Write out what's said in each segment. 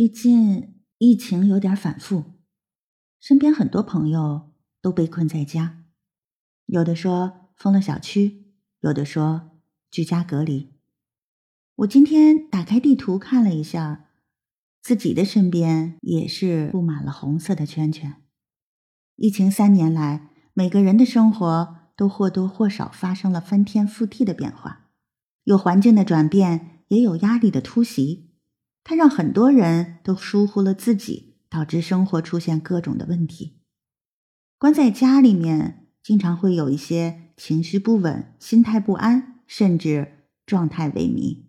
最近疫情有点反复，身边很多朋友都被困在家，有的说封了小区，有的说居家隔离。我今天打开地图看了一下，自己的身边也是布满了红色的圈圈。疫情三年来，每个人的生活都或多或少发生了翻天覆地的变化，有环境的转变，也有压力的突袭。它让很多人都疏忽了自己，导致生活出现各种的问题。关在家里面，经常会有一些情绪不稳、心态不安，甚至状态萎靡。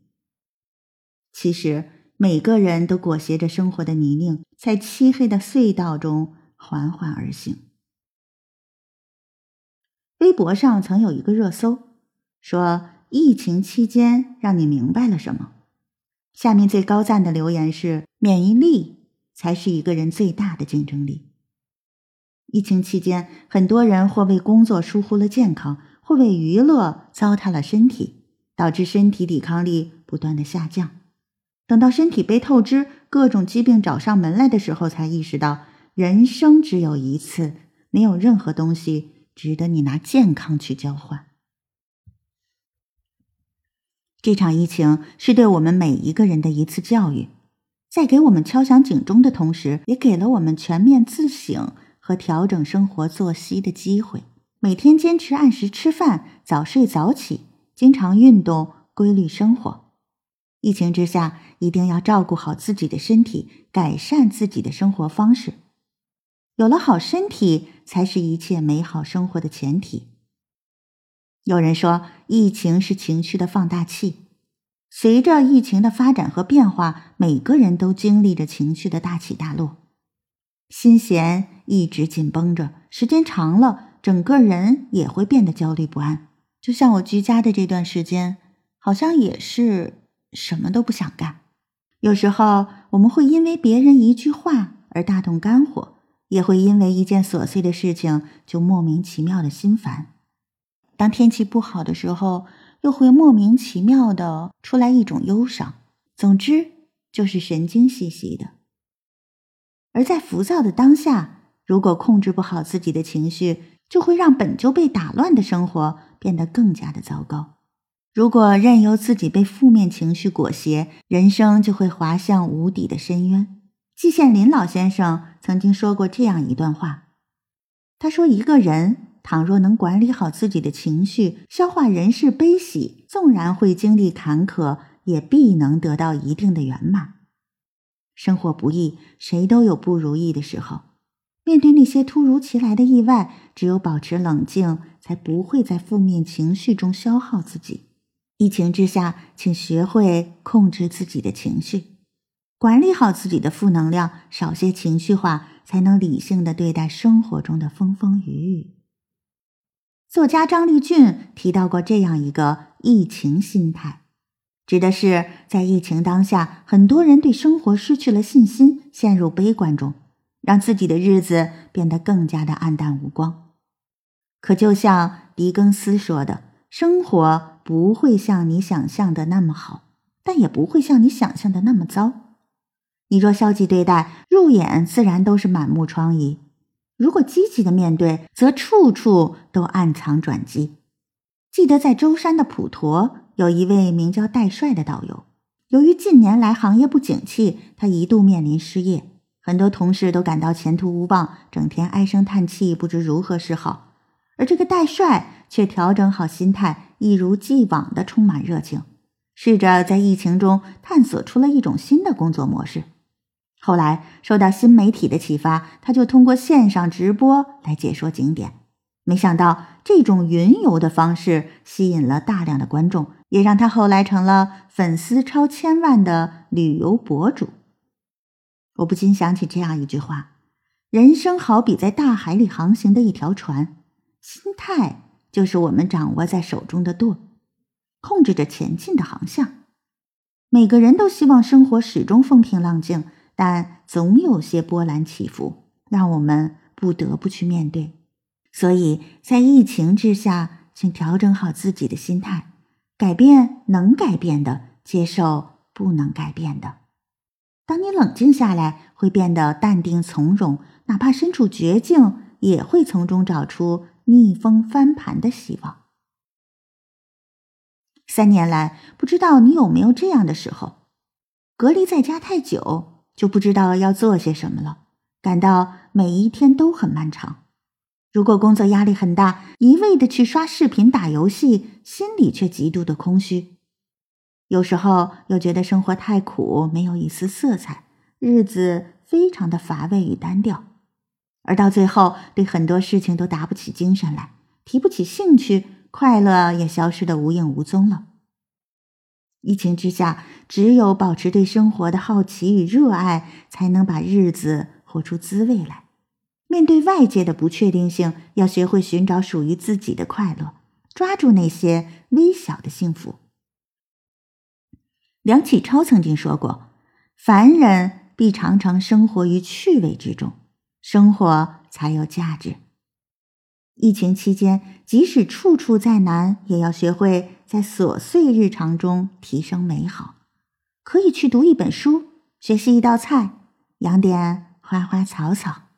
其实，每个人都裹挟着生活的泥泞，在漆黑的隧道中缓缓而行。微博上曾有一个热搜，说疫情期间让你明白了什么？下面最高赞的留言是：“免疫力才是一个人最大的竞争力。”疫情期间，很多人或为工作疏忽了健康，或为娱乐糟蹋了身体，导致身体抵抗力不断的下降。等到身体被透支，各种疾病找上门来的时候，才意识到人生只有一次，没有任何东西值得你拿健康去交换。这场疫情是对我们每一个人的一次教育，在给我们敲响警钟的同时，也给了我们全面自省和调整生活作息的机会。每天坚持按时吃饭、早睡早起，经常运动，规律生活。疫情之下，一定要照顾好自己的身体，改善自己的生活方式。有了好身体，才是一切美好生活的前提。有人说，疫情是情绪的放大器。随着疫情的发展和变化，每个人都经历着情绪的大起大落，心弦一直紧绷着，时间长了，整个人也会变得焦虑不安。就像我居家的这段时间，好像也是什么都不想干。有时候，我们会因为别人一句话而大动肝火，也会因为一件琐碎的事情就莫名其妙的心烦。当天气不好的时候，又会莫名其妙的出来一种忧伤。总之，就是神经兮兮的。而在浮躁的当下，如果控制不好自己的情绪，就会让本就被打乱的生活变得更加的糟糕。如果任由自己被负面情绪裹挟，人生就会滑向无底的深渊。季羡林老先生曾经说过这样一段话，他说：“一个人。”倘若能管理好自己的情绪，消化人世悲喜，纵然会经历坎坷，也必能得到一定的圆满。生活不易，谁都有不如意的时候。面对那些突如其来的意外，只有保持冷静，才不会在负面情绪中消耗自己。疫情之下，请学会控制自己的情绪，管理好自己的负能量，少些情绪化，才能理性的对待生活中的风风雨雨。作家张立俊提到过这样一个疫情心态，指的是在疫情当下，很多人对生活失去了信心，陷入悲观中，让自己的日子变得更加的暗淡无光。可就像狄更斯说的：“生活不会像你想象的那么好，但也不会像你想象的那么糟。你若消极对待，入眼自然都是满目疮痍。”如果积极的面对，则处处都暗藏转机。记得在舟山的普陀，有一位名叫戴帅的导游。由于近年来行业不景气，他一度面临失业，很多同事都感到前途无望，整天唉声叹气，不知如何是好。而这个戴帅却调整好心态，一如既往的充满热情，试着在疫情中探索出了一种新的工作模式。后来受到新媒体的启发，他就通过线上直播来解说景点。没想到这种云游的方式吸引了大量的观众，也让他后来成了粉丝超千万的旅游博主。我不禁想起这样一句话：人生好比在大海里航行的一条船，心态就是我们掌握在手中的舵，控制着前进的航向。每个人都希望生活始终风平浪静。但总有些波澜起伏，让我们不得不去面对。所以在疫情之下，请调整好自己的心态，改变能改变的，接受不能改变的。当你冷静下来，会变得淡定从容，哪怕身处绝境，也会从中找出逆风翻盘的希望。三年来，不知道你有没有这样的时候：隔离在家太久，就不知道要做些什么了，感到每一天都很漫长。如果工作压力很大，一味的去刷视频、打游戏，心里却极度的空虚。有时候又觉得生活太苦，没有一丝色彩，日子非常的乏味与单调，而到最后，对很多事情都打不起精神来，提不起兴趣，快乐也消失的无影无踪了。疫情之下，只有保持对生活的好奇与热爱，才能把日子活出滋味来。面对外界的不确定性，要学会寻找属于自己的快乐，抓住那些微小的幸福。梁启超曾经说过：“凡人必常常生活于趣味之中，生活才有价值。”疫情期间，即使处处再难，也要学会在琐碎日常中提升美好。可以去读一本书，学习一道菜，养点花花草草；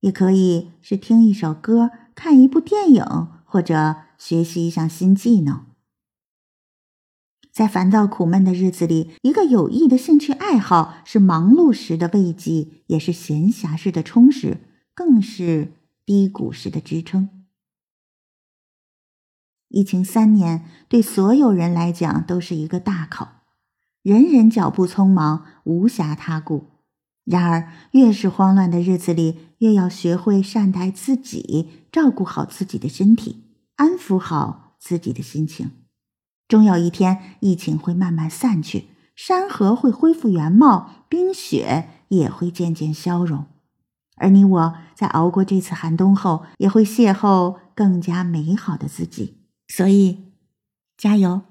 也可以是听一首歌，看一部电影，或者学习一项新技能。在烦躁苦闷的日子里，一个有益的兴趣爱好是忙碌时的慰藉，也是闲暇时的充实，更是低谷时的支撑。疫情三年，对所有人来讲都是一个大考，人人脚步匆忙，无暇他顾。然而，越是慌乱的日子里，越要学会善待自己，照顾好自己的身体，安抚好自己的心情。终有一天，疫情会慢慢散去，山河会恢复原貌，冰雪也会渐渐消融，而你我在熬过这次寒冬后，也会邂逅更加美好的自己。所以，加油！